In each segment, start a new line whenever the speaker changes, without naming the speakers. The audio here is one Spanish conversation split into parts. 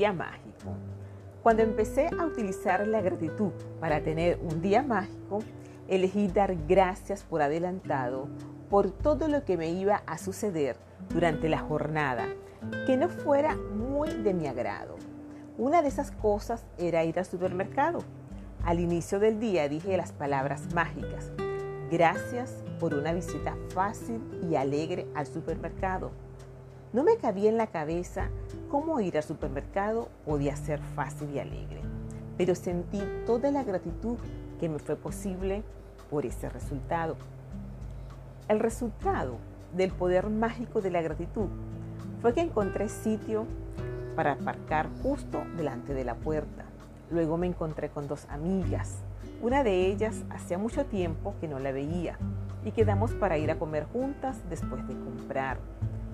día mágico. Cuando empecé a utilizar la gratitud para tener un día mágico, elegí dar gracias por adelantado por todo lo que me iba a suceder durante la jornada, que no fuera muy de mi agrado. Una de esas cosas era ir al supermercado. Al inicio del día dije las palabras mágicas. Gracias por una visita fácil y alegre al supermercado. No me cabía en la cabeza cómo ir al supermercado podía ser fácil y alegre, pero sentí toda la gratitud que me fue posible por ese resultado. El resultado del poder mágico de la gratitud fue que encontré sitio para aparcar justo delante de la puerta. Luego me encontré con dos amigas. Una de ellas hacía mucho tiempo que no la veía y quedamos para ir a comer juntas después de comprar.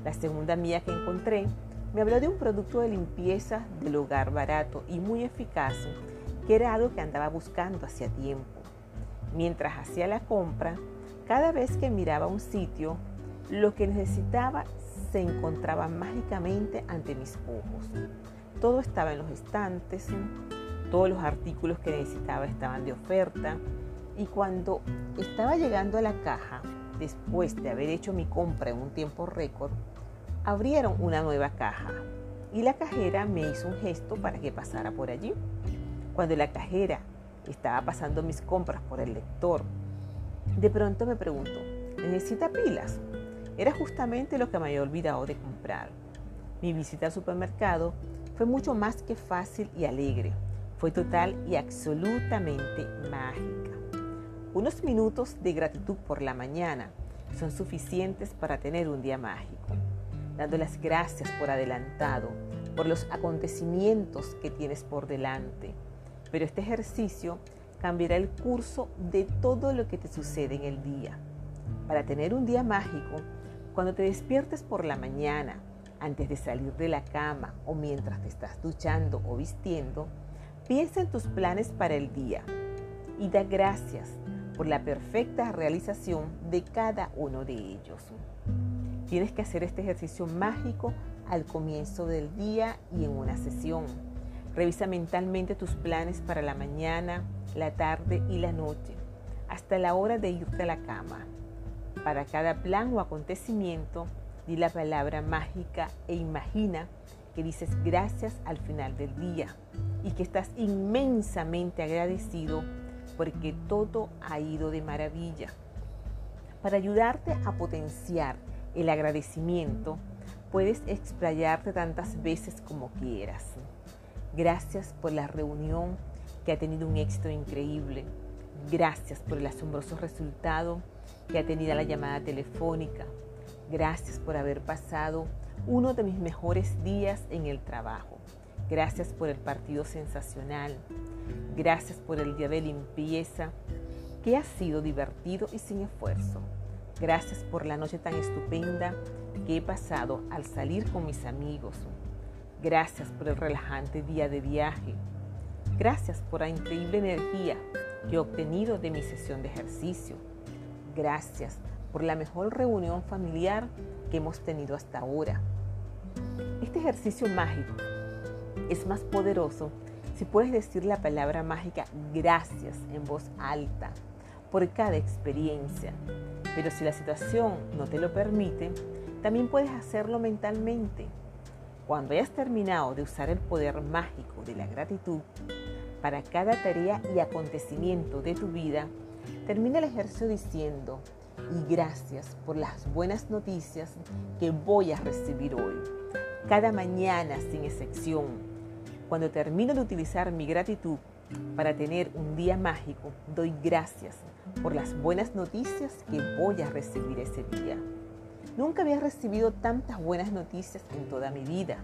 La segunda amiga que encontré me habló de un producto de limpieza del hogar barato y muy eficaz que era algo que andaba buscando hacía tiempo. Mientras hacía la compra, cada vez que miraba un sitio, lo que necesitaba se encontraba mágicamente ante mis ojos. Todo estaba en los estantes, todos los artículos que necesitaba estaban de oferta y cuando estaba llegando a la caja, después de haber hecho mi compra en un tiempo récord, abrieron una nueva caja y la cajera me hizo un gesto para que pasara por allí. Cuando la cajera estaba pasando mis compras por el lector de pronto me preguntó, ¿necesita pilas? Era justamente lo que me había olvidado de comprar. Mi visita al supermercado fue mucho más que fácil y alegre. Fue total y absolutamente mágica. Unos minutos de gratitud por la mañana son suficientes para tener un día mágico. Dando las gracias por adelantado, por los acontecimientos que tienes por delante. Pero este ejercicio cambiará el curso de todo lo que te sucede en el día. Para tener un día mágico, cuando te despiertes por la mañana, antes de salir de la cama o mientras te estás duchando o vistiendo, piensa en tus planes para el día y da gracias por la perfecta realización de cada uno de ellos. Tienes que hacer este ejercicio mágico al comienzo del día y en una sesión. Revisa mentalmente tus planes para la mañana, la tarde y la noche, hasta la hora de irte a la cama. Para cada plan o acontecimiento, di la palabra mágica e imagina que dices gracias al final del día y que estás inmensamente agradecido porque todo ha ido de maravilla. Para ayudarte a potenciar el agradecimiento, puedes explayarte tantas veces como quieras. Gracias por la reunión que ha tenido un éxito increíble. Gracias por el asombroso resultado que ha tenido la llamada telefónica. Gracias por haber pasado uno de mis mejores días en el trabajo. Gracias por el partido sensacional. Gracias por el día de limpieza que ha sido divertido y sin esfuerzo. Gracias por la noche tan estupenda que he pasado al salir con mis amigos. Gracias por el relajante día de viaje. Gracias por la increíble energía que he obtenido de mi sesión de ejercicio. Gracias por la mejor reunión familiar que hemos tenido hasta ahora. Este ejercicio mágico es más poderoso si puedes decir la palabra mágica gracias en voz alta por cada experiencia. Pero si la situación no te lo permite, también puedes hacerlo mentalmente. Cuando hayas terminado de usar el poder mágico de la gratitud, para cada tarea y acontecimiento de tu vida, termina el ejercicio diciendo, y gracias por las buenas noticias que voy a recibir hoy. Cada mañana, sin excepción, cuando termino de utilizar mi gratitud para tener un día mágico, doy gracias por las buenas noticias que voy a recibir ese día. Nunca había recibido tantas buenas noticias en toda mi vida.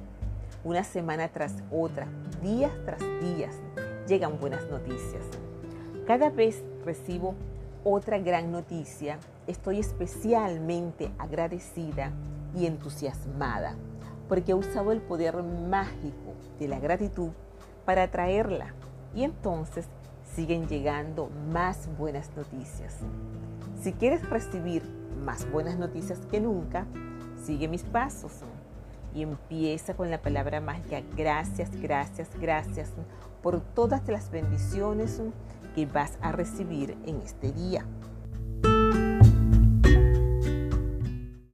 Una semana tras otra, días tras días, llegan buenas noticias. Cada vez recibo otra gran noticia, estoy especialmente agradecida y entusiasmada porque he usado el poder mágico de la gratitud para atraerla y entonces siguen llegando más buenas noticias. Si quieres recibir más buenas noticias que nunca, sigue mis pasos. y empieza con la palabra mágica. Gracias, gracias, gracias por todas las bendiciones que vas a recibir en este día.